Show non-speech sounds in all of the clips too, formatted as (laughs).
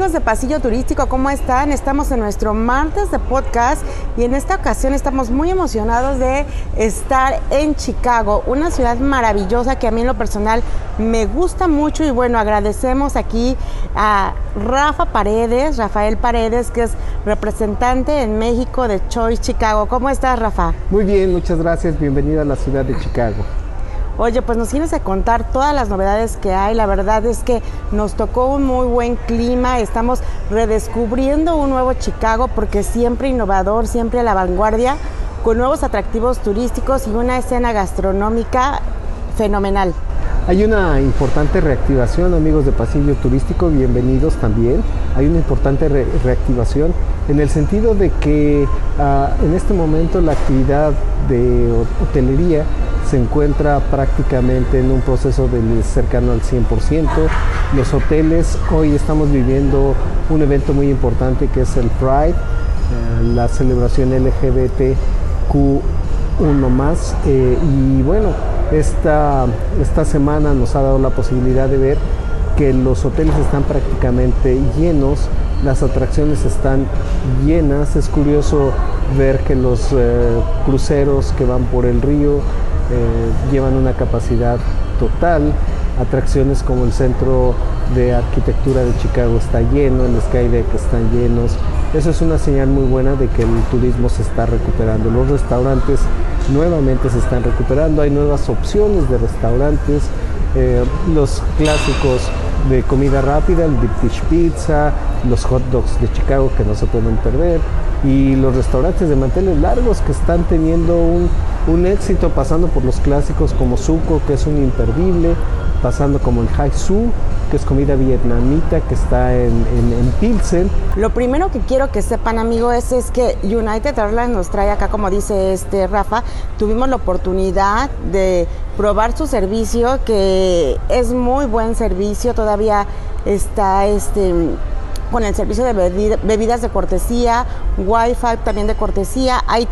Amigos de Pasillo Turístico, ¿cómo están? Estamos en nuestro martes de podcast y en esta ocasión estamos muy emocionados de estar en Chicago, una ciudad maravillosa que a mí en lo personal me gusta mucho y bueno, agradecemos aquí a Rafa Paredes, Rafael Paredes, que es representante en México de Choice Chicago. ¿Cómo estás, Rafa? Muy bien, muchas gracias, bienvenido a la ciudad de Chicago. Oye, pues nos tienes que contar todas las novedades que hay. La verdad es que nos tocó un muy buen clima. Estamos redescubriendo un nuevo Chicago porque siempre innovador, siempre a la vanguardia, con nuevos atractivos turísticos y una escena gastronómica fenomenal. Hay una importante reactivación, amigos de Pasillo Turístico, bienvenidos también. Hay una importante reactivación en el sentido de que ah, en este momento la actividad de hotelería se encuentra prácticamente en un proceso de cercano al 100%. Los hoteles, hoy estamos viviendo un evento muy importante que es el Pride, eh, la celebración LGBTQ1 más. Eh, y bueno, esta, esta semana nos ha dado la posibilidad de ver que los hoteles están prácticamente llenos, las atracciones están llenas. Es curioso ver que los eh, cruceros que van por el río llevan una capacidad total. Atracciones como el Centro de Arquitectura de Chicago está lleno, el Skydeck están llenos. Eso es una señal muy buena de que el turismo se está recuperando. Los restaurantes nuevamente se están recuperando, hay nuevas opciones de restaurantes. Eh, los clásicos de comida rápida, el Deep Dish Pizza, los hot dogs de Chicago que no se pueden perder y los restaurantes de manteles largos que están teniendo un, éxito pasando por los clásicos como Suco que es un imperdible, pasando como el Hai Su que es comida vietnamita que está en, en, Pilsen. Lo primero que quiero que sepan amigos es, que United Airlines nos trae acá, como dice este Rafa, tuvimos la oportunidad de probar su servicio, que es muy buen servicio, todavía está este con el servicio de bebidas de cortesía, wifi también de cortesía. Hay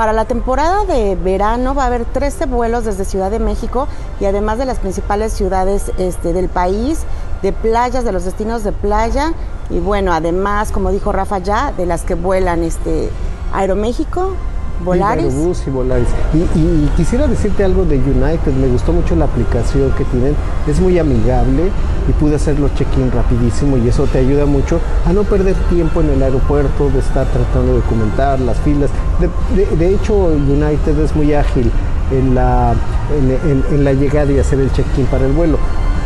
para la temporada de verano va a haber 13 vuelos desde Ciudad de México y además de las principales ciudades este, del país, de playas, de los destinos de playa. Y bueno, además, como dijo Rafa ya, de las que vuelan este Aeroméxico, Volaris. Y, Volaris. Y, quisiera decirte algo de United, me gustó mucho la aplicación que tienen, es muy amigable y pude hacerlo check-in rapidísimo y eso te ayuda mucho a no perder tiempo en el aeropuerto, de estar tratando de documentar las filas. De, hecho, United es muy ágil en la, en, la llegada y hacer el check-in para el vuelo,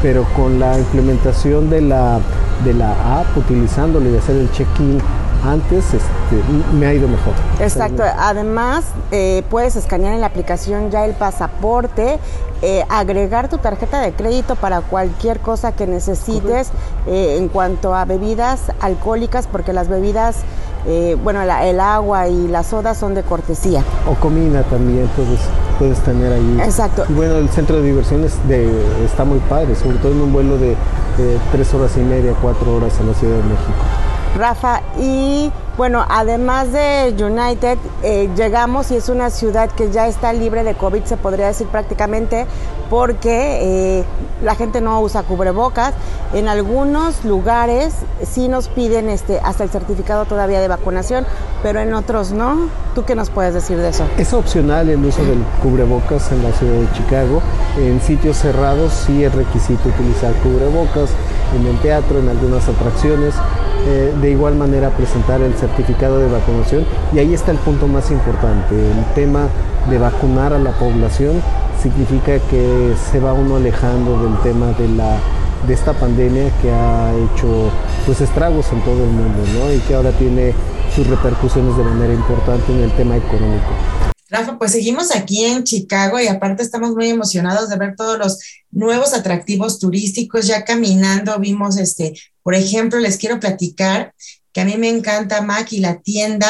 pero con la implementación de la, de la app, utilizándolo y hacer el check-in antes este, me ha ido mejor. Exacto, además eh, puedes escanear en la aplicación ya el pasaporte, eh, agregar tu tarjeta de crédito para cualquier cosa que necesites eh, en cuanto a bebidas alcohólicas, porque las bebidas, bueno, el agua y la soda son de cortesía. O comida también, puedes, puedes tener ahí. Exacto. Y bueno, el centro de diversiones de, está muy padre, sobre todo en un vuelo de tres horas y media, cuatro horas a la Ciudad de México. Rafa. Y bueno, además de United, eh, llegamos y es una ciudad que ya está libre de COVID, se podría decir prácticamente, porque eh, la gente no usa cubrebocas. En algunos lugares sí nos piden este, hasta el certificado todavía de vacunación, pero en otros no. ¿Tú qué nos puedes decir de eso? Es opcional el uso del cubrebocas en la ciudad de Chicago. En sitios cerrados sí es requisito utilizar cubrebocas, en el teatro, en algunas atracciones. Eh, de igual manera presentar el certificado de vacunación y ahí está el punto más importante, el tema de vacunar a la población significa que se va uno alejando del tema de la de esta pandemia que ha hecho pues estragos en todo el mundo y que ahora tiene sus repercusiones de manera importante en el tema económico. Rafa, pues seguimos aquí en Chicago y aparte estamos muy emocionados de ver todos los nuevos atractivos turísticos. Ya caminando vimos, este, por ejemplo, les quiero platicar que a mí me encanta Mac y la tienda,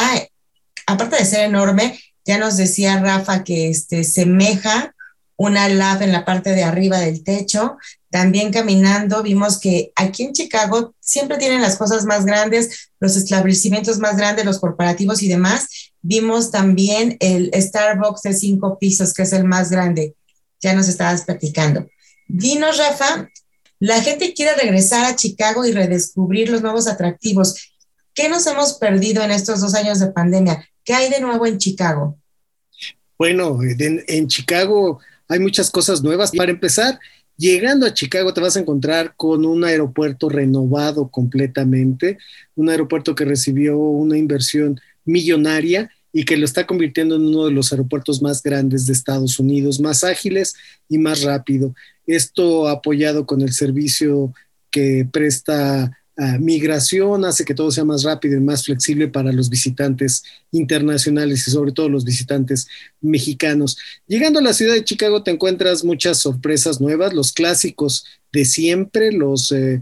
aparte de ser enorme, ya nos decía Rafa que este, semeja una lab en la parte de arriba del techo. También caminando vimos que aquí en Chicago siempre tienen las cosas más grandes, los establecimientos más grandes, los corporativos y demás. Vimos también el Starbucks de cinco pisos, que es el más grande. Ya nos estabas platicando. Dinos, Rafa, La gente quiere regresar a Chicago y redescubrir los nuevos atractivos. ¿Qué nos hemos perdido en estos dos años de pandemia? ¿Qué hay de nuevo en Chicago? Bueno, en, Chicago hay muchas cosas nuevas. Para empezar, llegando a Chicago te vas a encontrar con un aeropuerto renovado completamente, un aeropuerto que recibió una inversión millonaria y que lo está convirtiendo en uno de los aeropuertos más grandes de Estados Unidos, más ágiles y más rápido. Esto apoyado con el servicio que presta migración hace que todo sea más rápido y más flexible para los visitantes internacionales y sobre todo los visitantes mexicanos. Llegando a la ciudad de Chicago te encuentras muchas sorpresas nuevas, los clásicos de siempre, los eh,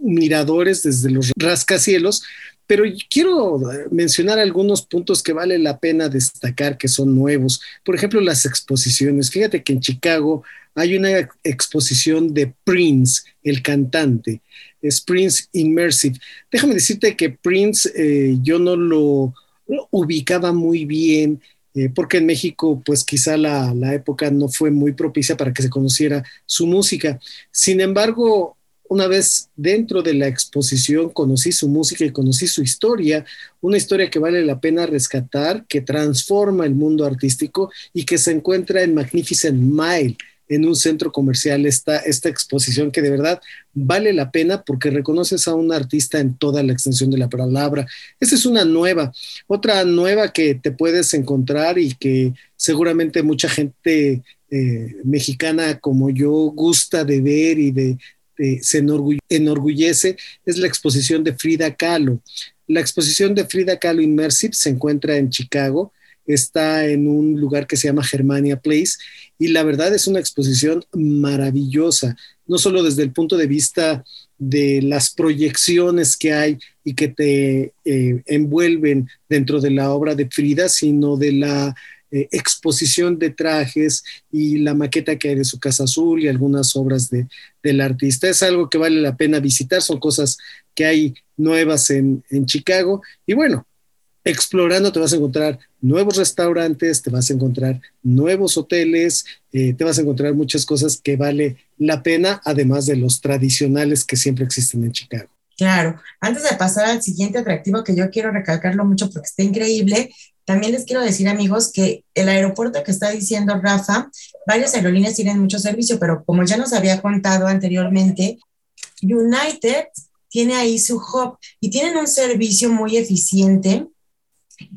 miradores desde los rascacielos, pero quiero mencionar algunos puntos que vale la pena destacar que son nuevos. Por ejemplo, las exposiciones. Fíjate que en Chicago hay una exposición de Prince, el cantante. Es Prince Immersive. Déjame decirte que Prince eh, yo no lo, ubicaba muy bien. Eh, porque en México, pues quizá la, época no fue muy propicia para que se conociera su música. Sin embargo, una vez dentro de la exposición conocí su música y conocí su historia, una historia que vale la pena rescatar, que transforma el mundo artístico y que se encuentra en Magnificent Mile, en un centro comercial, esta, esta exposición que de verdad vale la pena porque reconoces a un artista en toda la extensión de la palabra. Esa es una nueva. Otra nueva que te puedes encontrar y que seguramente mucha gente eh, mexicana como yo gusta de ver y de, este, se enorgullece es la exposición de Frida Kahlo. La exposición de Frida Kahlo Immersive se encuentra en Chicago, está en un lugar que se llama Germania Place y la verdad es una exposición maravillosa, no solo desde el punto de vista de las proyecciones que hay y que te eh, envuelven dentro de la obra de Frida, sino de la eh, exposición de trajes y la maqueta que hay de su Casa Azul y algunas obras de, del artista. Es algo que vale la pena visitar, son cosas que hay nuevas en, en Chicago. Y bueno, explorando te vas a encontrar nuevos restaurantes, te vas a encontrar nuevos hoteles, eh, te vas a encontrar muchas cosas que vale la pena, además de los tradicionales que siempre existen en Chicago. Claro, antes de pasar al siguiente atractivo que yo quiero recalcarlo mucho porque está increíble, también les quiero decir, amigos, que el aeropuerto que está diciendo Rafa, varias aerolíneas tienen mucho servicio, pero como ya nos había contado anteriormente, United tiene ahí su hub y tienen un servicio muy eficiente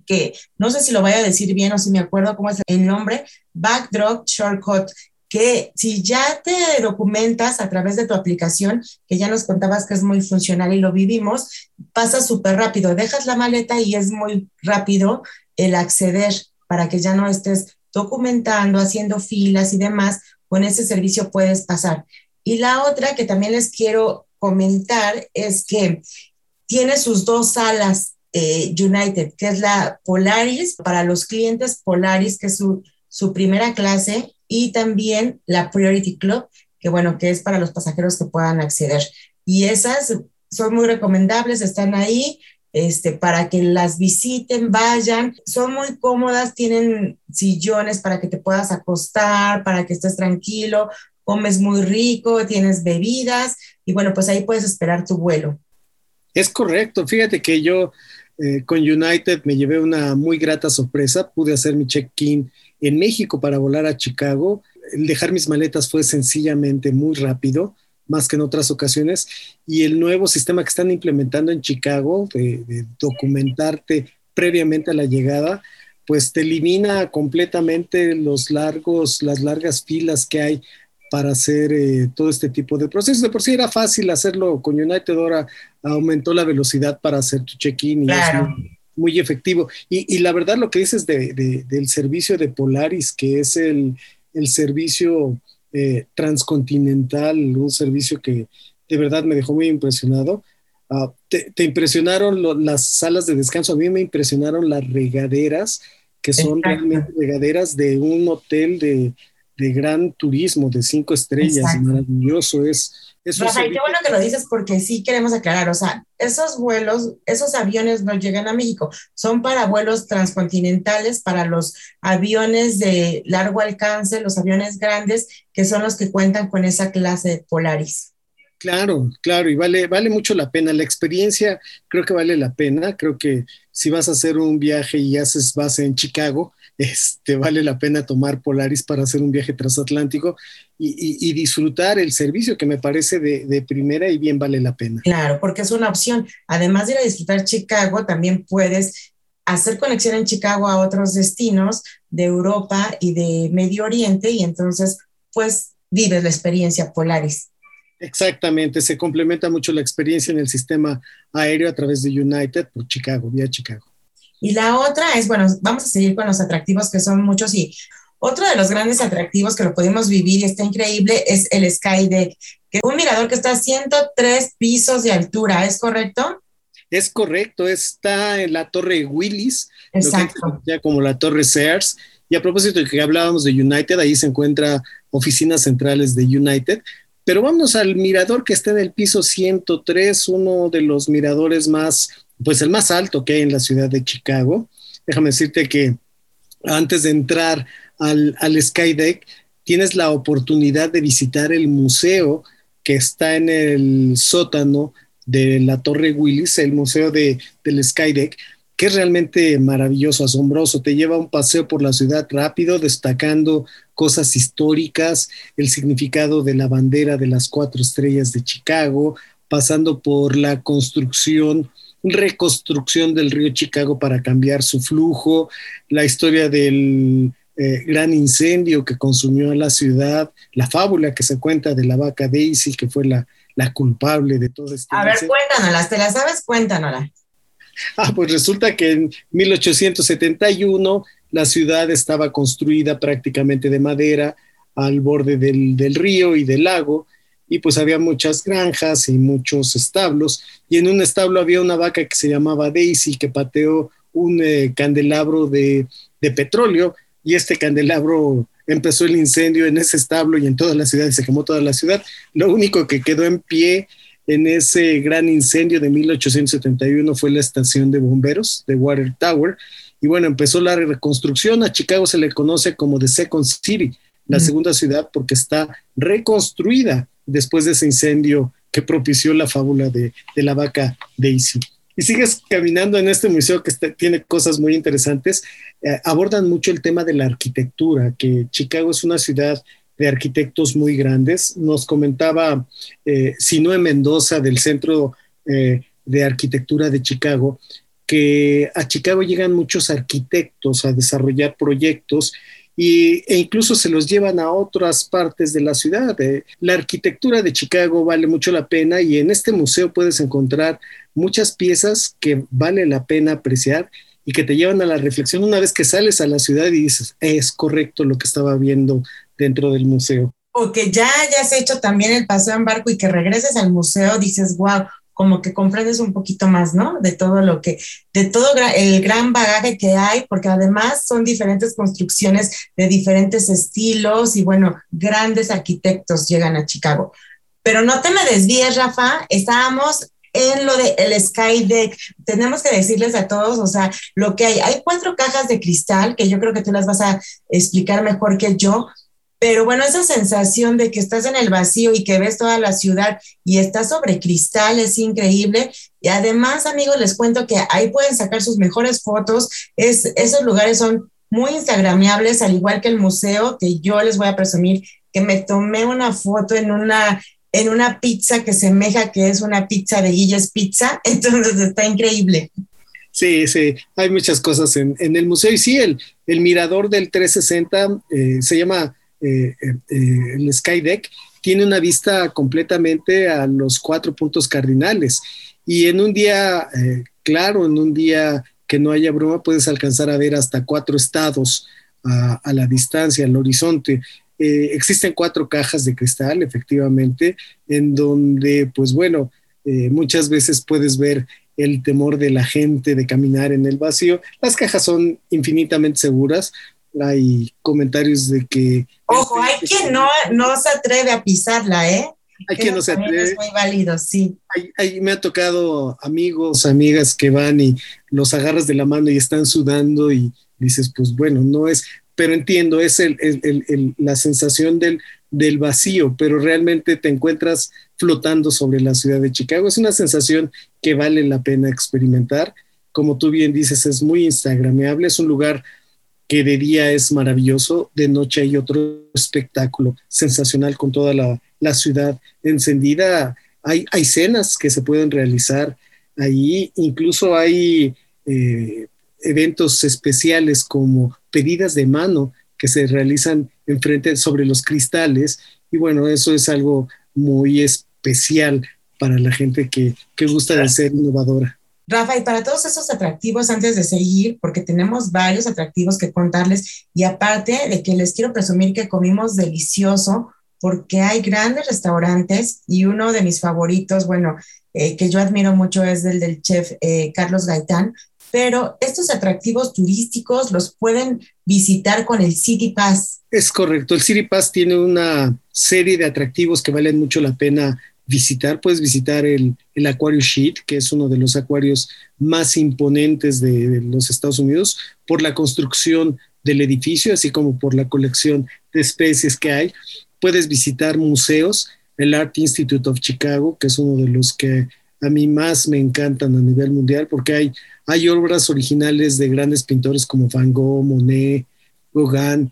que no sé si lo vaya a decir bien o si me acuerdo cómo es el nombre, Backdrop Shortcut, que si ya te documentas a través de tu aplicación, que ya nos contabas que es muy funcional y lo vivimos, pasa súper rápido, dejas la maleta y es muy rápido el acceder para que ya no estés documentando, haciendo filas y demás, con ese servicio puedes pasar. Y la otra que también les quiero comentar es que tiene sus dos salas eh, United, que es la Polaris para los clientes Polaris, que es su, su primera clase, y también la Priority Club, que bueno, que es para los pasajeros que puedan acceder. Y esas son muy recomendables, están ahí este, para que las visiten, vayan. Son muy cómodas, tienen sillones para que te puedas acostar, para que estés tranquilo, comes muy rico, tienes bebidas y bueno, pues ahí puedes esperar tu vuelo. Es correcto, fíjate que yo eh, con United me llevé una muy grata sorpresa, pude hacer mi check-in en México para volar a Chicago. Dejar mis maletas fue sencillamente muy rápido más que en otras ocasiones, y el nuevo sistema que están implementando en Chicago de, documentarte previamente a la llegada, pues te elimina completamente los largos, las largas filas que hay para hacer eh, todo este tipo de procesos. De por sí era fácil hacerlo con United, ahora aumentó la velocidad para hacer tu check-in y es muy, efectivo. Y, la verdad lo que dices del servicio de Polaris, que es el, el servicio eh, transcontinental, un servicio que de verdad me dejó muy impresionado. Ah, te, impresionaron las salas de descanso, a mí me impresionaron las regaderas, que son realmente regaderas de un hotel de, de gran turismo, de cinco estrellas, maravilloso es Rafael, qué bueno que lo dices porque sí queremos aclarar, o sea, esos vuelos, esos aviones no llegan a México, son para vuelos transcontinentales, para los aviones de largo alcance, los aviones grandes, que son los que cuentan con esa clase de Polaris. Claro, claro, y vale, vale mucho la pena. La experiencia creo que vale la pena. Creo que si vas a hacer un viaje y haces base en Chicago, este, vale la pena tomar Polaris para hacer un viaje transatlántico y, disfrutar el servicio que me parece de, de, primera y bien vale la pena. Claro, porque es una opción. Además de ir a disfrutar Chicago, también puedes hacer conexión en Chicago a otros destinos de Europa y de Medio Oriente y entonces pues vives la experiencia Polaris. Exactamente, se complementa mucho la experiencia en el sistema aéreo a través de United por Chicago, vía Chicago. Y la otra es, bueno, vamos a seguir con los atractivos que son muchos y otro de los grandes atractivos que lo podemos vivir y está increíble es el Skydeck, que es un mirador que está a 103 pisos de altura, ¿es correcto? Es correcto, está en la torre Willis, Exacto. ya como la torre Sears. Y a propósito de que hablábamos de United, ahí se encuentra oficinas centrales de United, pero vamos al mirador que está en el piso 103, uno de los miradores más, pues el más alto que hay en la ciudad de Chicago. Déjame decirte que antes de entrar al, al Skydeck, tienes la oportunidad de visitar el museo que está en el sótano de la Torre Willis, el museo de, del Skydeck, que es realmente maravilloso, asombroso. Te lleva un paseo por la ciudad rápido, destacando cosas históricas, el significado de la bandera de las cuatro estrellas de Chicago, pasando por la construcción, reconstrucción del río Chicago para cambiar su flujo, la historia del eh, gran incendio que consumió a la ciudad, la fábula que se cuenta de la vaca Daisy, que fue la, la culpable de todo esto. A ver, cuéntanoslas, ¿te las sabes? Cuéntanoslas. Ah, pues resulta que en 1871 la ciudad estaba construida prácticamente de madera al borde del, río y del lago, y pues había muchas granjas y muchos establos, y en un establo había una vaca que se llamaba Daisy que pateó un eh, candelabro de, de petróleo, y este candelabro empezó el incendio en ese establo y en toda la ciudad, y se quemó toda la ciudad. Lo único que quedó en pie en ese gran incendio de 1871 fue la estación de bomberos de Water Tower. Y bueno, empezó la reconstrucción. A Chicago se le conoce como The Second City, la segunda ciudad, porque está reconstruida después de ese incendio que propició la fábula de, la vaca Daisy. Y sigues caminando en este museo que tiene cosas muy interesantes. Eh, abordan mucho el tema de la arquitectura, que Chicago es una ciudad de arquitectos muy grandes. Nos comentaba eh, Sinoe Mendoza del Centro eh, de Arquitectura de Chicago que a Chicago llegan muchos arquitectos a desarrollar proyectos y, e incluso se los llevan a otras partes de la ciudad. Eh, la arquitectura de Chicago vale mucho la pena y en este museo puedes encontrar muchas piezas que vale la pena apreciar y que te llevan a la reflexión una vez que sales a la ciudad y dices, es correcto lo que estaba viendo dentro del museo. O que ya hayas hecho también el paseo en barco y que regreses al museo, dices, wow, como que comprendes un poquito más, ¿no? De todo lo que, de todo el gran bagaje que hay, porque además son diferentes construcciones de diferentes estilos y bueno, grandes arquitectos llegan a Chicago. Pero no te me desvíes, Rafa, estábamos en lo de el Sky Deck. Tenemos que decirles a todos, o sea, lo que hay. Hay cuatro cajas de cristal que yo creo que tú las vas a explicar mejor que yo, pero bueno, esa sensación de que estás en el vacío y que ves toda la ciudad y estás sobre cristal es increíble. Y además, amigos, les cuento que ahí pueden sacar sus mejores fotos. Es, esos lugares son muy instagramiables, al igual que el museo, que yo les voy a presumir que me tomé una foto en una, en una pizza que semeja que es una pizza de Guilles Pizza. (laughs) Entonces está increíble. Sí, sí, hay muchas cosas en, el museo. Y sí, el, el mirador del 360 eh, se llama eh, eh, eh, el Skydeck tiene una vista completamente a los cuatro puntos cardinales. Y en un día, claro, en un día que no haya bruma, puedes alcanzar a ver hasta cuatro estados a, la distancia, al horizonte. existen cuatro cajas de cristal, efectivamente, en donde, pues bueno, muchas veces puedes ver el temor de la gente de caminar en el vacío. Las cajas son infinitamente seguras, hay comentarios de que... Ojo, hay quien no, no se atreve a pisarla, ¿eh? Hay quien no se atreve. Es muy válido, sí. me ha tocado amigos, amigas que van y los agarras de la mano y están sudando y dices, pues bueno, no es, pero entiendo, es el, el, la sensación del, del vacío, pero realmente te encuentras flotando sobre la ciudad de Chicago. Es una sensación que vale la pena experimentar. Como tú bien dices, es muy instagrameable, es un lugar que de día es maravilloso, de noche hay otro espectáculo sensacional con toda la, ciudad encendida. Hay, hay cenas que se pueden realizar ahí, incluso hay eh, eventos especiales como pedidas de mano que se realizan enfrente sobre los cristales y bueno, eso es algo muy especial para la gente que, que gusta de ser innovadora. Rafa, y para todos esos atractivos, antes de seguir, porque tenemos varios atractivos que contarles, y aparte de que les quiero presumir que comimos delicioso, porque hay grandes restaurantes y uno de mis favoritos, bueno, eh, que yo admiro mucho es el del chef eh, Carlos Gaitán, pero estos atractivos turísticos los pueden visitar con el City Pass. Es correcto, el City Pass tiene una serie de atractivos que valen mucho la pena visitar. Puedes visitar el, el Aquarius Sheet, que es uno de los acuarios más imponentes de, los Estados Unidos, por la construcción del edificio, así como por la colección de especies que hay. Puedes visitar museos, el Art Institute of Chicago, que es uno de los que a mí más me encantan a nivel mundial, porque hay hay obras originales de grandes pintores como Van Gogh, Monet, Gauguin.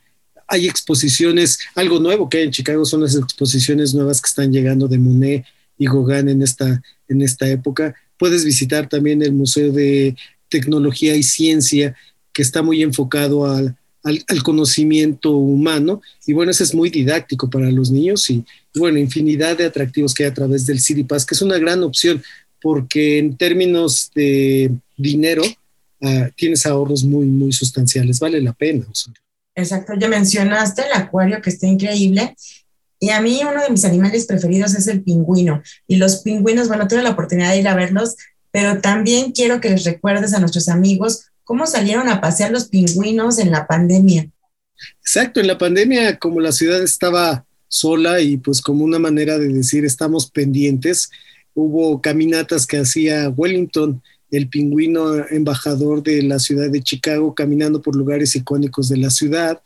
Hay exposiciones, algo nuevo que hay en Chicago son las exposiciones nuevas que están llegando de Monet y Gauguin en esta, en esta época. Puedes visitar también el Museo de Tecnología y Ciencia, que está muy enfocado al, al, conocimiento humano. Y bueno, ese es muy didáctico para los niños y, bueno, infinidad de atractivos que hay a través del City Pass, que es una gran opción porque en términos de dinero ah, tienes ahorros muy, muy sustanciales. Vale la pena. Exacto, ya mencionaste el acuario que está increíble. Y a mí uno de mis animales preferidos es el pingüino. Y los pingüinos, bueno, tuve la oportunidad de ir a verlos, pero también quiero que les recuerdes a nuestros amigos cómo salieron a pasear los pingüinos en la pandemia. Exacto, en la pandemia, como la ciudad estaba sola y pues como una manera de decir estamos pendientes, hubo caminatas que hacía Wellington, el pingüino embajador de la ciudad de Chicago, caminando por lugares icónicos de la ciudad.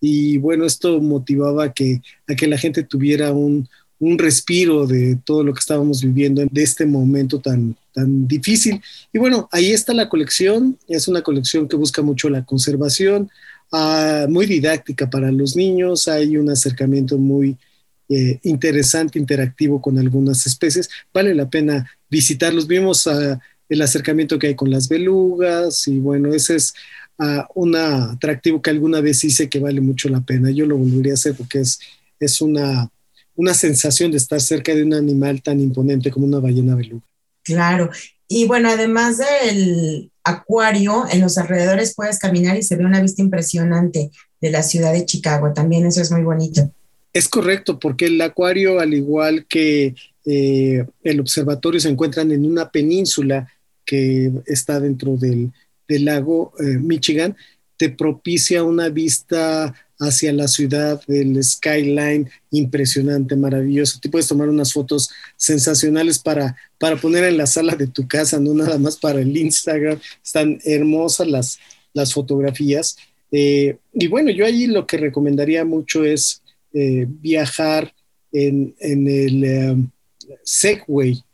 Y bueno, esto motivaba a que, a que la gente tuviera un, un respiro de todo lo que estábamos viviendo de este momento tan, tan difícil. Y bueno, ahí está la colección, es una colección que busca mucho la conservación, ah, muy didáctica para los niños, hay un acercamiento muy, eh, interesante, interactivo con algunas especies. Vale la pena visitarlos. Vimos ah, el acercamiento que hay con las belugas y bueno, ese es uh, un atractivo que alguna vez hice que vale mucho la pena. Yo lo volvería a hacer porque es, es una, una sensación de estar cerca de un animal tan imponente como una ballena beluga. Claro. Y bueno, además del acuario, en los alrededores puedes caminar y se ve una vista impresionante de la ciudad de Chicago. También eso es muy bonito. Es correcto, porque el acuario, al igual que eh, el observatorio, se encuentran en una península que está dentro del, lago eh, Michigan, te propicia una vista hacia la ciudad del skyline impresionante, maravilloso. Te puedes tomar unas fotos sensacionales para, para poner en la sala de tu casa, no nada más para el Instagram. Están hermosas las, las fotografías. Eh, y bueno, yo allí lo que recomendaría mucho es eh, viajar en, el um, Segway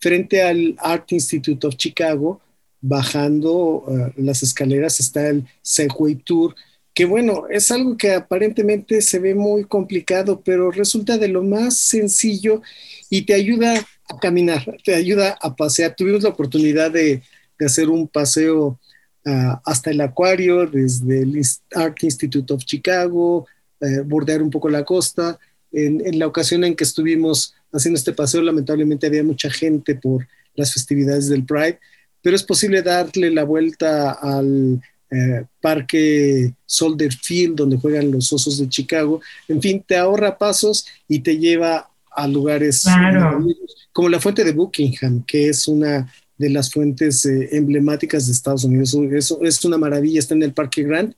frente al Art Institute of Chicago, bajando uh, las escaleras está el Segway Tour, que bueno, es algo que aparentemente se ve muy complicado, pero resulta de lo más sencillo y te ayuda a caminar, te ayuda a pasear. Tuvimos la oportunidad de, hacer un paseo uh, hasta el acuario desde el Art Institute of Chicago, eh, bordear un poco la costa. En, la ocasión en que estuvimos haciendo este paseo, lamentablemente había mucha gente por las festividades del Pride, pero es posible darle la vuelta al eh, parque Soldier Field, donde juegan los Osos de Chicago. En fin, te ahorra pasos y te lleva a lugares como la fuente de Buckingham, que es una de las fuentes eh, emblemáticas de Estados Unidos. Eso es una maravilla, está en el Parque Grant,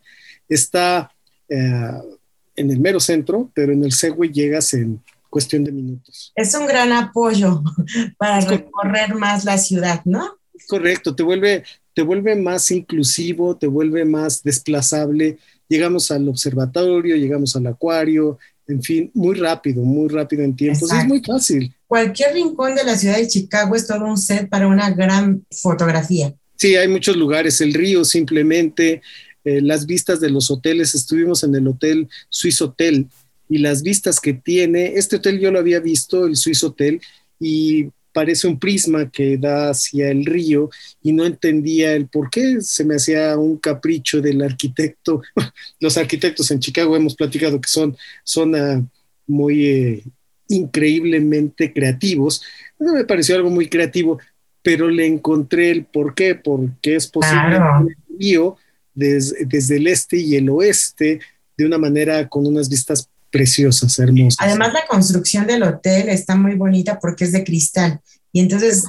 está en el mero centro, pero en el Segway llegas en cuestión de minutos. Es un gran apoyo (laughs) para recorrer más la ciudad, ¿no? Correcto, te vuelve, te vuelve más inclusivo, te vuelve más desplazable. Llegamos al observatorio, llegamos al acuario, en fin, muy rápido, muy rápido en tiempo. Es muy fácil. Cualquier rincón de la ciudad de Chicago es todo un set para una gran fotografía. Sí, hay muchos lugares, el río simplemente, eh, las vistas de los hoteles, estuvimos en el hotel Swiss Hotel y las vistas que tiene, este hotel yo lo había visto, el Swiss Hotel, y parece un prisma que da hacia el río y no entendía el por qué se me hacía un capricho del arquitecto. (laughs) Los arquitectos en Chicago hemos platicado que son, son uh, muy eh, increíblemente creativos. No me pareció algo muy creativo, pero le encontré el por qué, porque es posible el río desde el este y el oeste de una manera con unas vistas preciosas, hermosas. Además, la construcción del hotel está muy bonita porque es de cristal. Y entonces,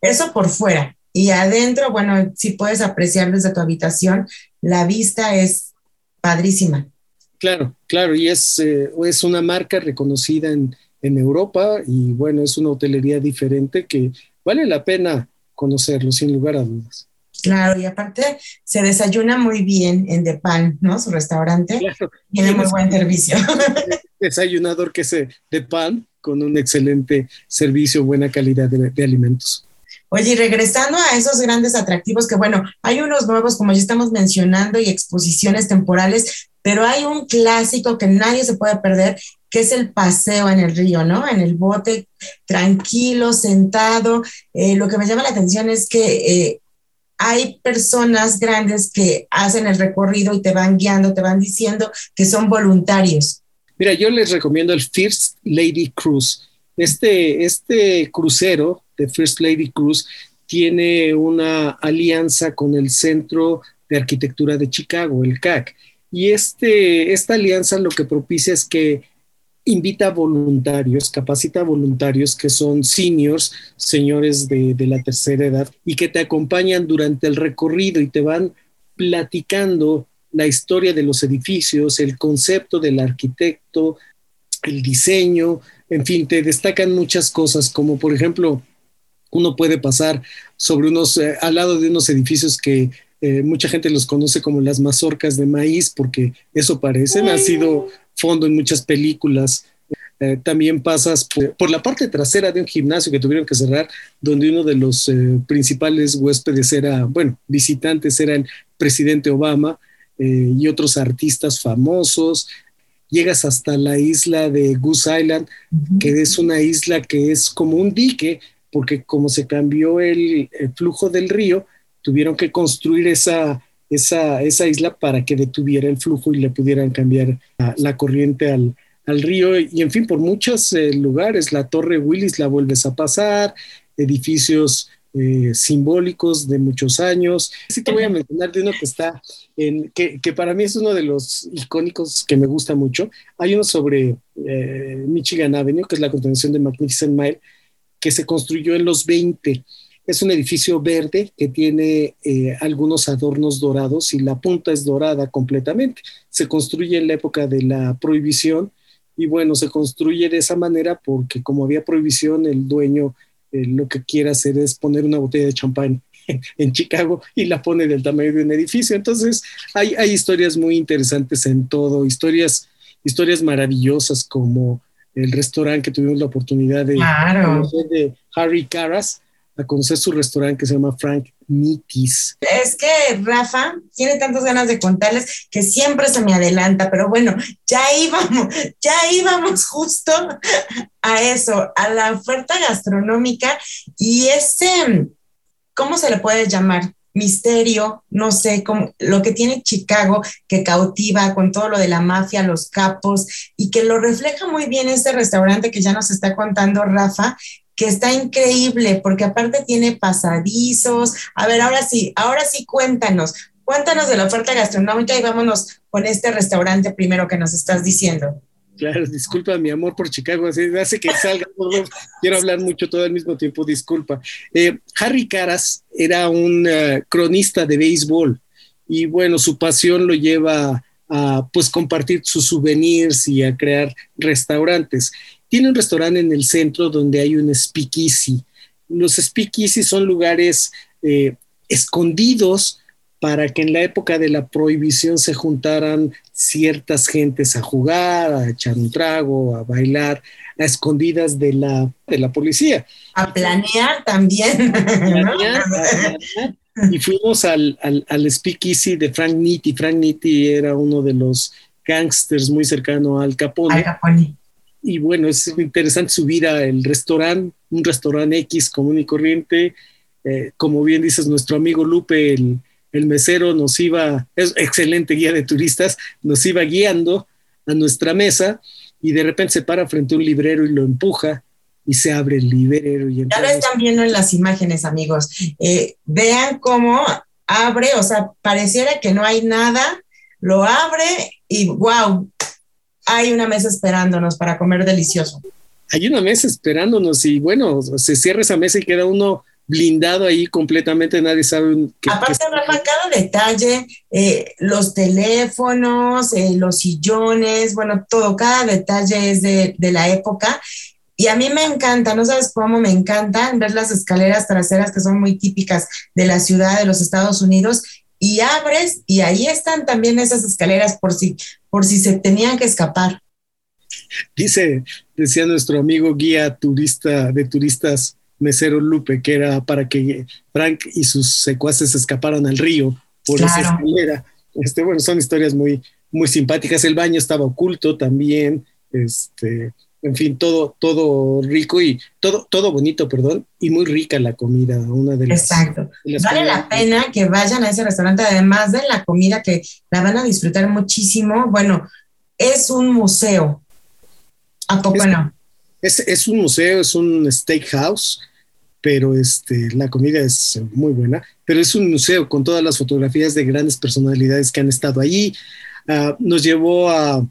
eso por fuera. Y adentro, bueno, si puedes apreciar desde tu habitación, la vista es padrísima. Claro, claro, y es, eh, es una marca reconocida en, en Europa y bueno, es una hotelería diferente que vale la pena conocerlo, sin lugar a dudas. Claro, y aparte se desayuna muy bien en The Palm, ¿no? Su restaurante. Tiene muy buen servicio. (laughs) Desayunador que es The Palm, con un excelente servicio, buena calidad de, alimentos. Oye, y regresando a esos grandes atractivos, que bueno, hay unos nuevos, como ya estamos mencionando, y exposiciones temporales, pero hay un clásico que nadie se puede perder, que es el paseo en el río, ¿no? En el bote, tranquilo, sentado. Eh, lo que me llama la atención es que eh, hay personas grandes que hacen el recorrido y te van guiando, te van diciendo que son voluntarios. Mira, yo les recomiendo el First Lady Cruise. Este, este crucero de First Lady Cruise tiene una alianza con el Centro de Arquitectura de Chicago, el CAC. Y este, esta alianza lo que propicia es que invita a voluntarios, capacita voluntarios que son seniors, señores de, la tercera edad, y que te acompañan durante el recorrido y te van platicando la historia de los edificios, el concepto del arquitecto, el diseño, en fin, te destacan muchas cosas, como por ejemplo, uno puede pasar sobre unos, eh, al lado de unos edificios que eh, mucha gente los conoce como las mazorcas de maíz, porque eso parecen, ha sido fondo en muchas películas. Eh, también pasas por, la parte trasera de un gimnasio que tuvieron que cerrar, donde uno de los eh, principales huéspedes era, bueno, visitantes era el presidente Obama eh, y otros artistas famosos. Llegas hasta la isla de Goose Island, que es una isla que es como un dique, porque como se cambió el flujo del río, tuvieron que construir esa, esa, esa isla para que detuviera el flujo y le pudieran cambiar la, corriente al, al, río. Y en fin, por muchos eh, lugares, la Torre Willis la vuelves a pasar, edificios eh, simbólicos de muchos años. Sí te voy a mencionar de uno que está en, que, que, para mí es uno de los icónicos que me gusta mucho. Hay uno sobre eh, Michigan Avenue, que es la continuación de Magnificent Mile, que se construyó en los 20 es un edificio verde que tiene eh, algunos adornos dorados y la punta es dorada completamente. Se construye en la época de la prohibición y bueno, se construye de esa manera porque como había prohibición, el dueño eh, lo que quiere hacer es poner una botella de champán (laughs) en Chicago y la pone del tamaño de un edificio. Entonces hay, hay historias muy interesantes en todo, historias, historias maravillosas como el restaurante que tuvimos la oportunidad de, de Harry Caras, a conocer su restaurante que se llama Frank Nitis. Es que Rafa tiene tantas ganas de contarles que siempre se me adelanta, pero bueno, ya íbamos, ya íbamos justo a eso, a la oferta gastronómica y ese, ¿cómo se le puede llamar? misterio, no sé, cómo, lo que tiene Chicago que cautiva con todo lo de la mafia, los capos y que lo refleja muy bien este restaurante que ya nos está contando Rafa, que está increíble porque aparte tiene pasadizos. A ver, ahora sí, ahora sí cuéntanos, cuéntanos de la oferta gastronómica y vámonos con este restaurante primero que nos estás diciendo. Claro, disculpa mi amor por Chicago, hace que salga quiero hablar mucho todo al mismo tiempo, disculpa. Eh, Harry Caras era un eh, cronista de béisbol y bueno, su pasión lo lleva a pues compartir sus souvenirs y a crear restaurantes. Tiene un restaurante en el centro donde hay un speakeasy. Los speakeasy son lugares eh, escondidos para que en la época de la prohibición se juntaran ciertas gentes a jugar, a echar un trago, a bailar, a escondidas de la, de la policía. A planear también. (laughs) Y fuimos al, al, al speakeasy de Frank Nitti. Frank Nitti era uno de los gangsters muy cercano al Capone. Al Capone. Y bueno, es interesante subir al restaurante, un restaurante X común y corriente. Eh, como bien dices, nuestro amigo Lupe, el, el mesero nos iba, es excelente guía de turistas, nos iba guiando a nuestra mesa y de repente se para frente a un librero y lo empuja y se abre el librero. Y ya lo están viendo en las imágenes, amigos. Eh, vean cómo abre, o sea, pareciera que no hay nada, lo abre y wow, hay una mesa esperándonos para comer delicioso. Hay una mesa esperándonos y bueno, se cierra esa mesa y queda uno blindado ahí completamente, nadie sabe. Qué, Aparte, Rafa, cada detalle, eh, los teléfonos, eh, los sillones, bueno, todo, cada detalle es de, de, la época. Y a mí me encanta, no sabes cómo me encanta ver las escaleras traseras que son muy típicas de la ciudad de los Estados Unidos y abres y ahí están también esas escaleras por si, por si se tenían que escapar. Dice, decía nuestro amigo guía turista de turistas mesero Lupe, que era para que Frank y sus secuaces escaparan al río por esa escalera. Este, bueno, son historias muy, muy simpáticas. El baño estaba oculto también, este, en fin, todo, todo rico y todo, todo bonito, perdón, y muy rica la comida, una de las. Exacto. vale la pena que vayan a ese restaurante, además de la comida que la van a disfrutar muchísimo. Bueno, es un museo. ¿A poco no? Es, es, un museo, es un steakhouse pero este, la comida es muy buena, pero es un museo con todas las fotografías de grandes personalidades que han estado allí. Uh, nos llevó a,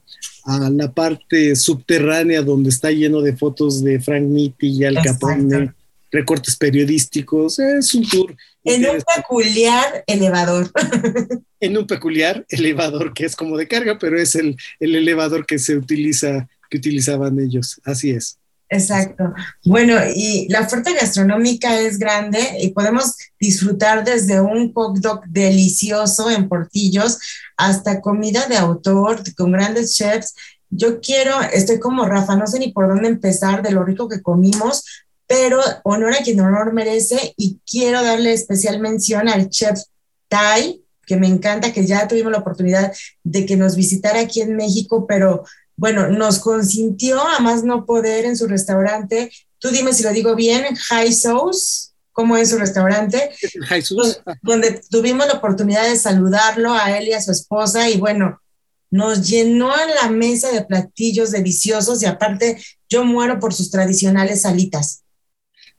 a, la parte subterránea donde está lleno de fotos de Frank Nitti y Al Capone, recortes periodísticos, es un tour. En un peculiar elevador. (laughs) en un peculiar elevador que es como de carga, pero es el, el elevador que se utiliza, que utilizaban ellos, así es. Exacto. Bueno, y la oferta gastronómica es grande y podemos disfrutar desde un hot dog delicioso en Portillos hasta comida de autor con grandes chefs. Yo quiero, estoy como Rafa, no sé ni por dónde empezar de lo rico que comimos, pero honor a quien honor merece y quiero darle especial mención al chef Tai, que me encanta, que ya tuvimos la oportunidad de que nos visitara aquí en México, pero bueno, nos consintió a más no poder en su restaurante. Tú dime si lo digo bien, High Sauce, ¿cómo es su restaurante? (laughs) High Sauce. Donde, tuvimos la oportunidad de saludarlo a él y a su esposa y bueno, nos llenó la mesa de platillos deliciosos y aparte yo muero por sus tradicionales salitas.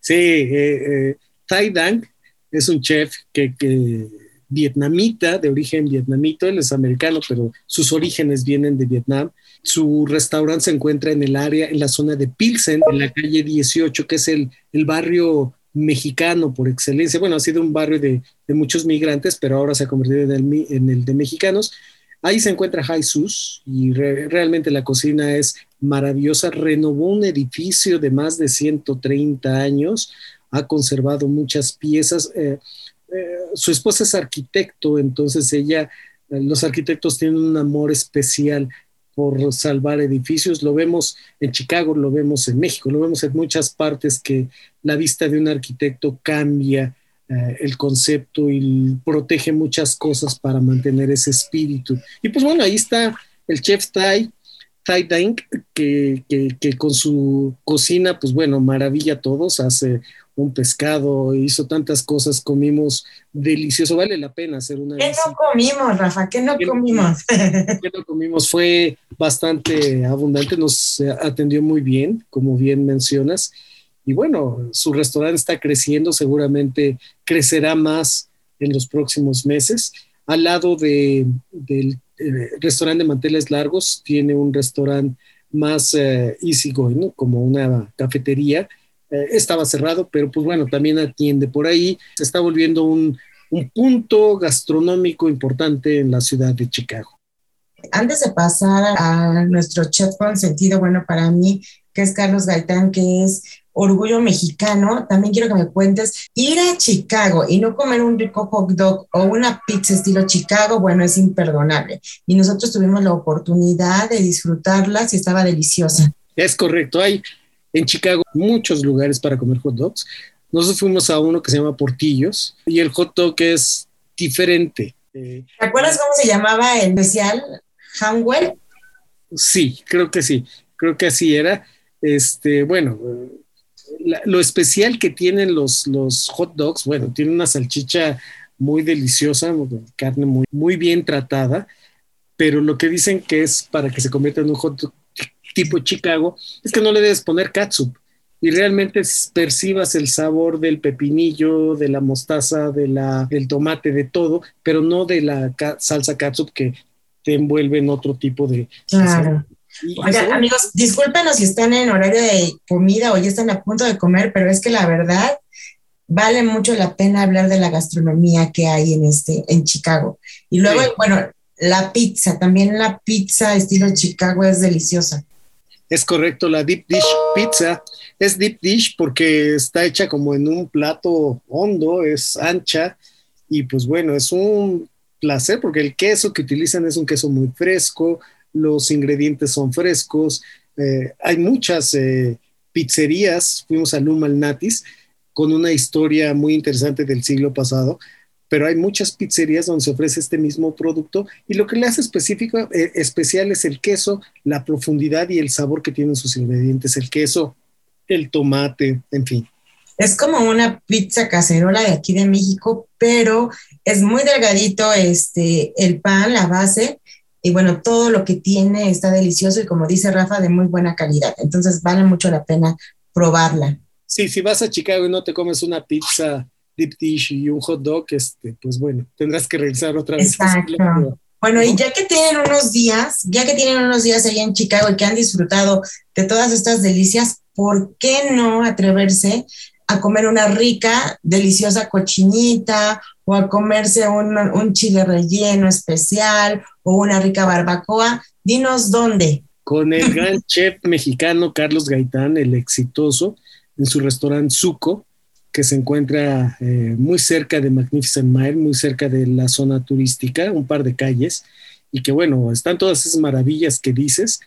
Sí, eh, eh, Tai Dang es un chef que, que, vietnamita, de origen vietnamito, él es americano, pero sus orígenes vienen de Vietnam su restaurante se encuentra en el área, en la zona de Pilsen, en la calle 18, que es el, el barrio mexicano por excelencia. Bueno, ha sido un barrio de, de muchos migrantes, pero ahora se ha convertido en el, en el de mexicanos. Ahí se encuentra Jesús y re, realmente la cocina es maravillosa. Renovó un edificio de más de 130 años, ha conservado muchas piezas. Eh, eh, su esposa es arquitecto, entonces ella, los arquitectos tienen un amor especial por salvar edificios. Lo vemos en Chicago, lo vemos en México, lo vemos en muchas partes que la vista de un arquitecto cambia eh, el concepto y protege muchas cosas para mantener ese espíritu. Y pues bueno, ahí está el chef Tai, Tai Dang, que, que, que con su cocina, pues bueno, maravilla a todos, hace un pescado, hizo tantas cosas, comimos delicioso, vale la pena hacer una ¿Qué no comimos, Rafa? ¿Qué no comimos? ¿Qué no comimos? Fue bastante abundante, nos atendió muy bien, como bien mencionas, y bueno, su restaurante está creciendo, seguramente crecerá más en los próximos meses. Al lado de, del eh, restaurante de manteles largos, tiene un restaurante más eh, easy going, como una cafetería, eh, estaba cerrado, pero pues bueno, también atiende por ahí. Se está volviendo un, un punto gastronómico importante en la ciudad de Chicago. Antes de pasar a nuestro chef consentido, bueno, para mí, que es Carlos Gaitán, que es orgullo mexicano, también quiero que me cuentes, ir a Chicago y no comer un rico hot dog o una pizza estilo Chicago, bueno, es imperdonable. Y nosotros tuvimos la oportunidad de disfrutarlas y estaba deliciosa. Es correcto, hay en Chicago muchos lugares para comer hot dogs. Nosotros fuimos a uno que se llama Portillos y el hot dog es diferente. ¿Te acuerdas cómo se llamaba el especial? ¿Hanwell? Sí, creo que sí, creo que así era. Este, bueno, lo especial que tienen los, los hot dogs, bueno, tiene una salchicha muy deliciosa, carne muy, muy bien tratada, pero lo que dicen que es para que se convierta en un hot dog tipo Chicago es que no le debes poner catsup y realmente percibas el sabor del pepinillo, de la mostaza, de la, del tomate, de todo, pero no de la salsa catsup que te envuelve en otro tipo de... Claro. Oiga, amigos, discúlpenos si están en horario de comida o ya están a punto de comer, pero es que la verdad vale mucho la pena hablar de la gastronomía que hay en este en Chicago. Y luego, bueno, la pizza, también la pizza estilo Chicago es deliciosa. Es correcto, la deep dish pizza es deep dish porque está hecha como en un plato hondo, es ancha y pues bueno, es un placer porque el queso que utilizan es un queso muy fresco, los ingredientes son frescos, eh, hay muchas eh, pizzerías, fuimos a Luma Natis con una historia muy interesante del siglo pasado, pero hay muchas pizzerías donde se ofrece este mismo producto y lo que le hace específico, eh, especial es el queso, la profundidad y el sabor que tienen sus ingredientes, el queso, el tomate, en fin. Es como una pizza cacerola de aquí de México, pero es muy delgadito este, el pan, la base, y bueno, todo lo que tiene está delicioso y como dice Rafa, de muy buena calidad. Entonces vale mucho la pena probarla. Sí, si vas a Chicago y no te comes una pizza deep dish y un hot dog, este, pues bueno, tendrás que regresar otra vez. Exacto. (laughs) Bueno, y ya que tienen unos días, ya que tienen unos días allá en Chicago y que han disfrutado de todas estas delicias, ¿por qué no atreverse a comer una rica, deliciosa cochinita o a comerse un, chile relleno especial o una rica barbacoa. Dinos dónde. Con el (laughs) gran chef mexicano Carlos Gaitán, el exitoso, en su restaurante Zuco, que se encuentra eh, muy cerca de Magnificent Mile, muy cerca de la zona turística, un par de calles, y que bueno, están todas esas maravillas que dices,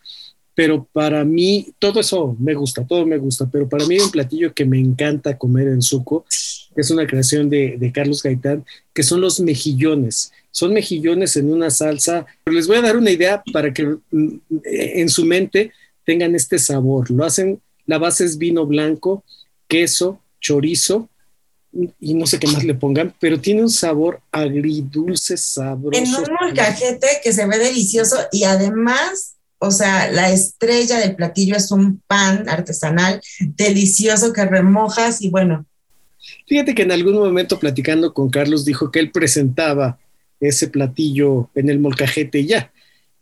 pero para mí todo eso me gusta, todo me gusta, pero para mí hay un platillo que me encanta comer en Suco, que es una creación de, de, Carlos Gaitán, que son los mejillones. Son mejillones en una salsa. Les voy a dar una idea para que mm, en su mente tengan este sabor. Lo hacen, la base es vino blanco, queso, chorizo, y no sé qué más le pongan, pero tiene un sabor agridulce, sabroso. En un molcajete que se ve delicioso y además o sea, la estrella del platillo es un pan artesanal delicioso que remojas y bueno. Fíjate que en algún momento platicando con Carlos dijo que él presentaba ese platillo en el molcajete ya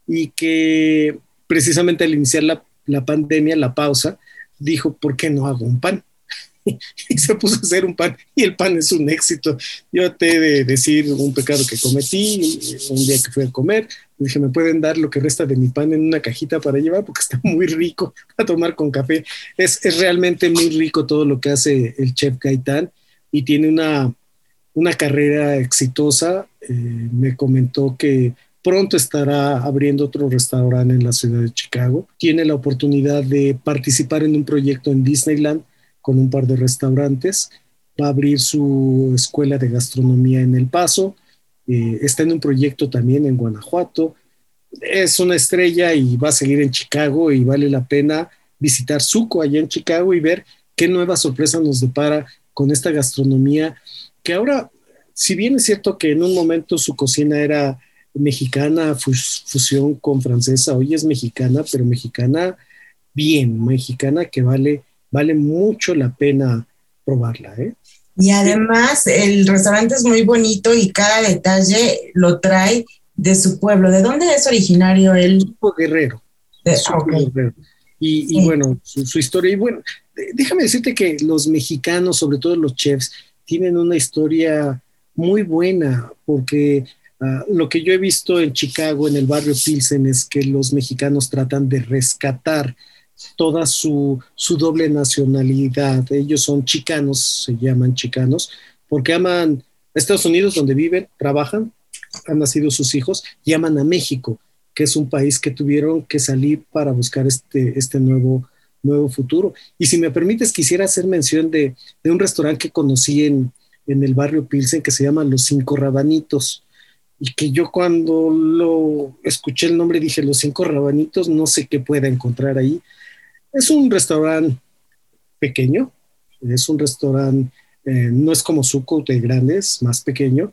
y que precisamente al iniciar la, la pandemia, la pausa, dijo, ¿por qué no hago un pan? (laughs) y se puso a hacer un pan y el pan es un éxito. Yo te he de decir un pecado que cometí un día que fui a comer. Dije, ¿me pueden dar lo que resta de mi pan en una cajita para llevar? Porque está muy rico (laughs) a tomar con café. Es, es realmente muy rico todo lo que hace el chef Gaitán y tiene una, una carrera exitosa. Eh, me comentó que pronto estará abriendo otro restaurante en la ciudad de Chicago. Tiene la oportunidad de participar en un proyecto en Disneyland con un par de restaurantes. Va a abrir su escuela de gastronomía en El Paso. Eh, está en un proyecto también en Guanajuato. Es una estrella y va a seguir en Chicago y vale la pena visitar Suco allá en Chicago y ver qué nueva sorpresa nos depara con esta gastronomía que ahora, si bien es cierto que en un momento su cocina era mexicana, fusión con francesa, hoy es mexicana, pero mexicana bien, mexicana que vale vale mucho la pena probarla. ¿eh? Y además el restaurante es muy bonito y cada detalle lo trae de su pueblo. ¿De dónde es originario él? Guerrero. Guerrero. Y, bueno, su, historia. Y bueno, déjame decirte que los mexicanos, sobre todo los chefs, tienen una historia muy buena porque ah, lo que yo he visto en Chicago, en el barrio Pilsen, es que los mexicanos tratan de rescatar toda su, su doble nacionalidad. Ellos son chicanos, se llaman chicanos, porque aman Estados Unidos, donde viven, trabajan, han nacido sus hijos, y aman a México, que es un país que tuvieron que salir para buscar este, este nuevo, nuevo futuro. Y si me permites, quisiera hacer mención de, de un restaurante que conocí en, en el barrio Pilsen que se llama Los Cinco Rabanitos y que yo cuando lo escuché el nombre dije Los Cinco Rabanitos, no sé qué pueda encontrar ahí. Es un restaurante pequeño, es un restaurante, eh, no es como Suco de grandes, más pequeño,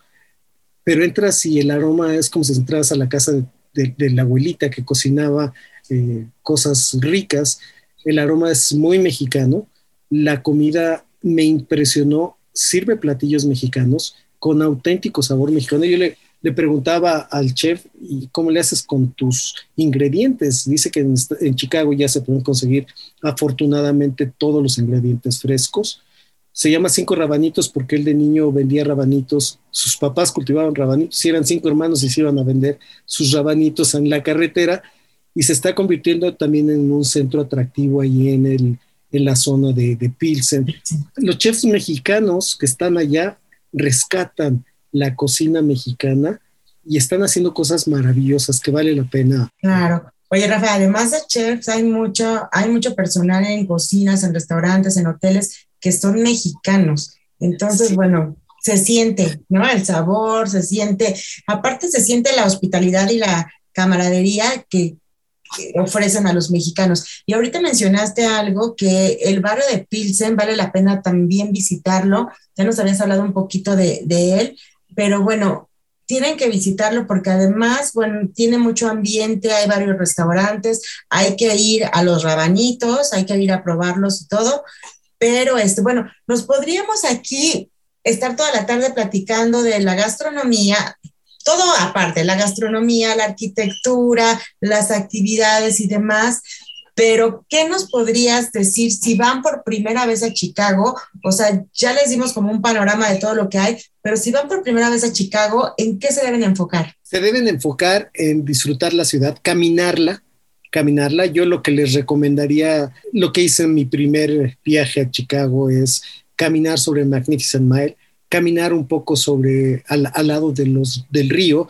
pero entras y el aroma es como si entras a la casa de, la abuelita que cocinaba eh, cosas ricas. El aroma es muy mexicano. La comida me impresionó sirve platillos mexicanos con auténtico sabor mexicano. Yo le, le preguntaba al chef, ¿y cómo le haces con tus ingredientes? Dice que en, Chicago ya se pueden conseguir afortunadamente todos los ingredientes frescos. Se llama Cinco Rabanitos porque él de niño vendía rabanitos. Sus papás cultivaban rabanitos y eran cinco hermanos y se iban a vender sus rabanitos en la carretera y se está convirtiendo también en un centro atractivo ahí en el, en la zona de, de Pilsen. Los chefs mexicanos que están allá rescatan la cocina mexicana y están haciendo cosas maravillosas que vale la pena. Claro. Oye, Rafa, además de chefs, hay mucho, hay mucho personal en cocinas, en restaurantes, en hoteles que son mexicanos. Entonces, bueno, se siente, ¿no? El sabor, se siente, aparte se siente la hospitalidad y la camaradería que, ofrecen a los mexicanos. Y ahorita mencionaste algo que el barrio de Pilsen vale la pena también visitarlo. Ya nos habías hablado un poquito de, él, pero bueno, tienen que visitarlo porque además, bueno, tiene mucho ambiente, hay varios restaurantes, hay que ir a los rabanitos, hay que ir a probarlos y todo. Pero, este, bueno, nos podríamos aquí estar toda la tarde platicando de la gastronomía, todo aparte, la gastronomía, la arquitectura, las actividades y demás. Pero, ¿qué nos podrías decir si van por primera vez a Chicago? O sea, ya les dimos como un panorama de todo lo que hay, pero si van por primera vez a Chicago, ¿en qué se deben enfocar? Se deben enfocar en disfrutar la ciudad, caminarla, caminarla. Yo lo que les recomendaría, lo que hice en mi primer viaje a Chicago es caminar sobre Magnificent Mile caminar un poco sobre al, lado de los, del río,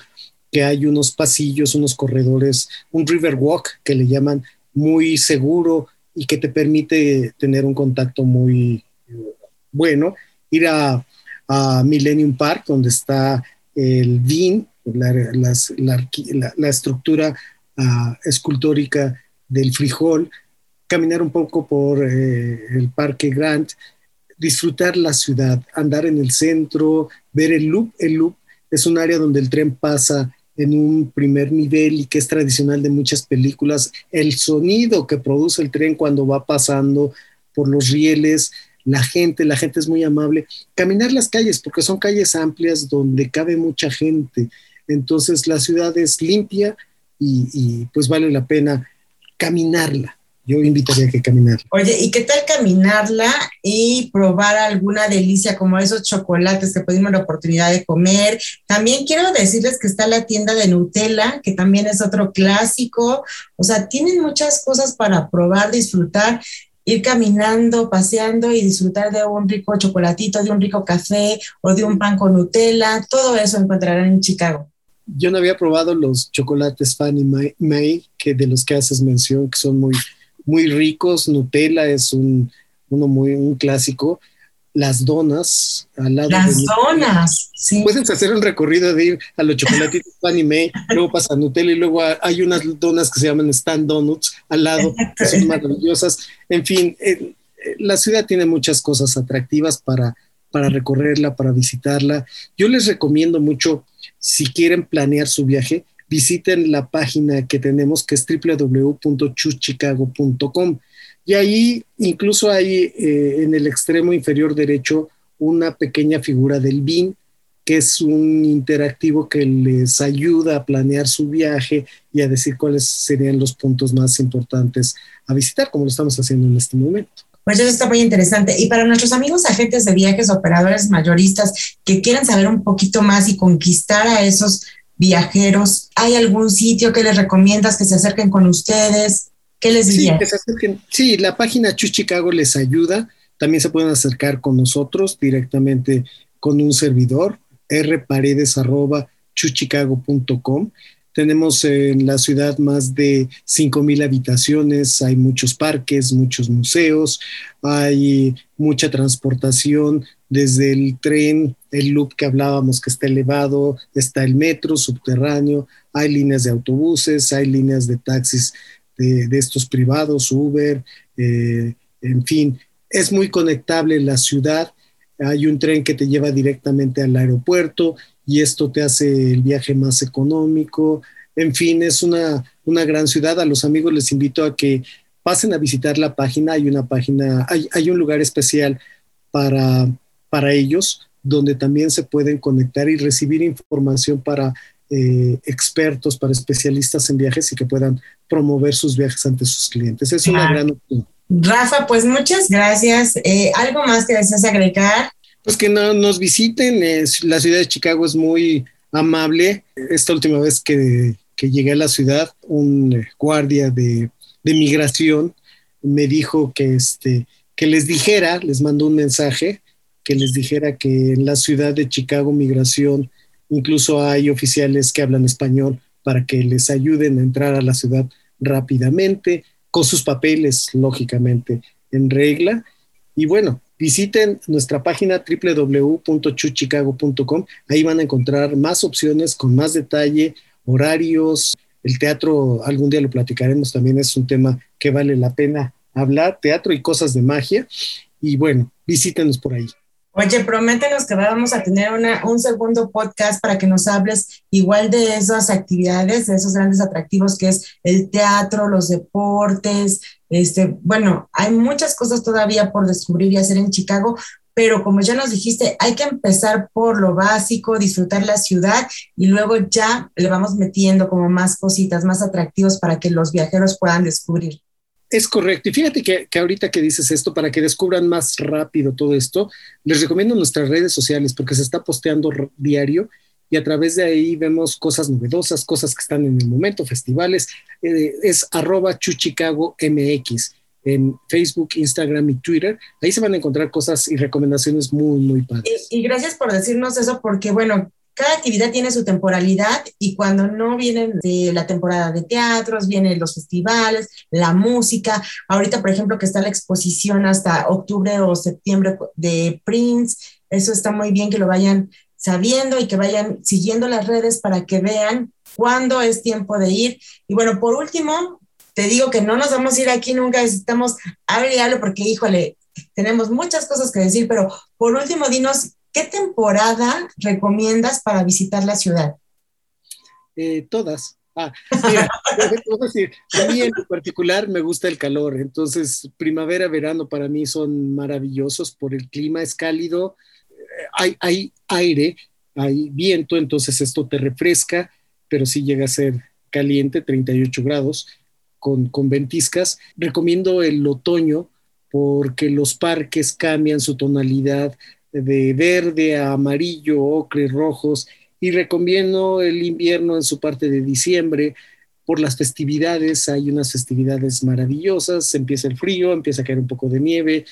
que hay unos pasillos, unos corredores, un river walk que le llaman muy seguro y que te permite tener un contacto muy bueno. Ir a, Millennium Park, donde está el VIN, la, la, estructura ah, escultórica del frijol, caminar un poco por eh, el Parque Grant, disfrutar la ciudad, andar en el centro, ver el loop. El loop es un área donde el tren pasa en un primer nivel y que es tradicional de muchas películas. El sonido que produce el tren cuando va pasando por los rieles, la gente, la gente es muy amable. Caminar las calles, porque son calles amplias donde cabe mucha gente. Entonces la ciudad es limpia y, pues vale la pena caminarla yo invitaría a que caminar. Oye, ¿y qué tal caminarla y probar alguna delicia como esos chocolates que pudimos la oportunidad de comer? También quiero decirles que está la tienda de Nutella, que también es otro clásico. O sea, tienen muchas cosas para probar, disfrutar ir caminando, paseando y disfrutar de un rico chocolatito, de un rico café o de un pan con Nutella. Todo eso encontrarán en Chicago. Yo no había probado los chocolates Fanny May, que de los que haces mención, que son muy, muy ricos. Nutella es un, uno muy un clásico. Las donas al lado Las donas, sí. Puedes hacer un recorrido de ir a los chocolatitos (laughs) May, luego pasa Nutella y luego hay unas donas que se llaman Stand Donuts al lado, que son maravillosas. En fin, eh, eh, la ciudad tiene muchas cosas atractivas para, para recorrerla, para visitarla. Yo les recomiendo mucho, si quieren planear su viaje, visiten la página que tenemos que es www.chuchicago.com y ahí incluso hay eh, en el extremo inferior derecho una pequeña figura del BIN que es un interactivo que les ayuda a planear su viaje y a decir cuáles serían los puntos más importantes a visitar, como lo estamos haciendo en este momento. Pues eso está muy interesante. Y para nuestros amigos agentes de viajes, operadores mayoristas que quieran saber un poquito más y conquistar a esos viajeros? ¿Hay algún sitio que les recomiendas que se acerquen con ustedes? ¿Qué les diría? Sí, la página Chuchicago les ayuda. También se pueden acercar con nosotros directamente con un servidor, rparedes.chuchicago.com. Tenemos en la ciudad más de 5.000 habitaciones, hay muchos parques, muchos museos, hay mucha transportación desde el tren, el loop que hablábamos que está elevado, está el metro subterráneo, hay líneas de autobuses, hay líneas de taxis de, estos privados, Uber, eh, en fin, es muy conectable la ciudad. Hay un tren que te lleva directamente al aeropuerto y esto te hace el viaje más económico. En fin, es una, una gran ciudad. A los amigos les invito a que pasen a visitar la página. Hay una página, hay, hay un lugar especial para, para ellos donde también se pueden conectar y recibir información para eh, expertos, para especialistas en viajes y que puedan promover sus viajes ante sus clientes. Es una gran opción. Rafa, pues muchas gracias. Eh, ¿Algo más que deseas agregar? Pues que no, nos visiten. la ciudad de Chicago es muy amable. Esta última vez que, llegué a la ciudad, un eh, guardia de, de, migración me dijo que, este, que les dijera, les mandó un mensaje, que les dijera que en la ciudad de Chicago Migración incluso hay oficiales que hablan español para que les ayuden a entrar a la ciudad rápidamente, con sus papeles, lógicamente, en regla. Y bueno, visiten nuestra página www.chuchicago.com. Ahí van a encontrar más opciones con más detalle, horarios. El teatro, algún día lo platicaremos, también es un tema que vale la pena hablar, teatro y cosas de magia. Y bueno, visítenos por ahí. Oye, prométenos que vamos a tener un segundo podcast para que nos hables igual de esas actividades, de esos grandes atractivos que es el teatro, los deportes, este, bueno, hay muchas cosas todavía por descubrir y hacer en Chicago, pero como ya nos dijiste, hay que empezar por lo básico, disfrutar la ciudad y luego ya le vamos metiendo como más cositas, más atractivos para que los viajeros puedan descubrir. Es correcto. Y fíjate que, que, ahorita que dices esto, para que descubran más rápido todo esto, les recomiendo nuestras redes sociales porque se está posteando diario y a través de ahí vemos cosas novedosas, cosas que están en el momento, festivales. Eh, es arroba chuchicago MX en Facebook, Instagram y Twitter. Ahí se van a encontrar cosas y recomendaciones muy, muy padres. Y gracias por decirnos eso porque, bueno, cada actividad tiene su temporalidad y cuando no vienen de la temporada de teatros, vienen los festivales, la música. Ahorita, por ejemplo, que está la exposición hasta octubre o septiembre de Prince, eso está muy bien que lo vayan sabiendo y que vayan siguiendo las redes para que vean cuándo es tiempo de ir. Y bueno, por último, te digo que no nos vamos a ir aquí nunca, necesitamos hablar porque, híjole, tenemos muchas cosas que decir, pero por último, dinos, ¿qué temporada recomiendas para visitar la ciudad? Eh, todas. Ah, mira, (laughs) a mí en particular me gusta el calor, entonces primavera, verano para mí son maravillosos por el clima, es cálido, hay, hay aire, hay viento, entonces esto te refresca, pero sí llega a ser caliente, 38 grados, con ventiscas. Recomiendo el otoño porque los parques cambian su tonalidad de verde a amarillo, ocre, rojos, y recomiendo el invierno en su parte de diciembre. Por las festividades, hay unas festividades maravillosas, empieza el frío, empieza a caer un poco de nieve,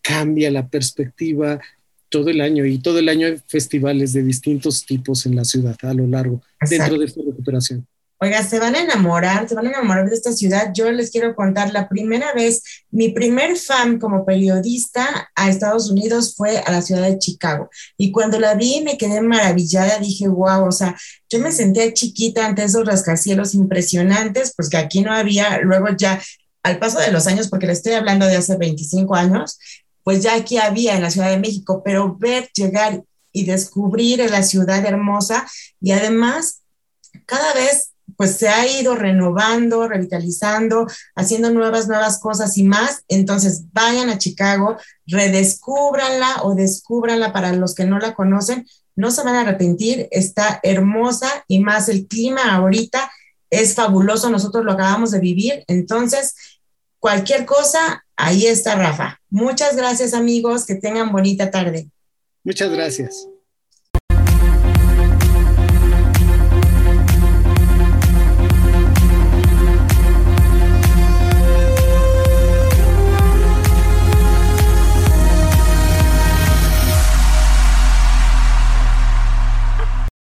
cambia la perspectiva, todo el año y todo el año hay festivales de distintos tipos en la ciudad a lo largo dentro de esta recuperación. Oiga, se van a enamorar, se van a enamorar de esta ciudad. Yo les quiero contar, la primera vez, mi primer fan como periodista a Estados Unidos fue a la ciudad de Chicago. Y cuando la vi me quedé maravillada, dije, wow, o sea, yo me senté chiquita ante esos rascacielos impresionantes, pues que aquí no había, luego ya al paso de los años, porque le estoy hablando de hace 25 años, pues ya aquí había en la Ciudad de México, pero ver, llegar y descubrir la ciudad hermosa y además cada vez pues se ha ido renovando, revitalizando, haciendo nuevas, nuevas cosas y más. Entonces vayan a Chicago, redescúbranla o descúbranla para los que no la conocen. No se van a arrepentir, está hermosa y más el clima ahorita es fabuloso. Nosotros lo acabamos de vivir. Entonces, cualquier cosa, ahí está Rafa. Muchas gracias amigos, que tengan bonita tarde. Muchas gracias.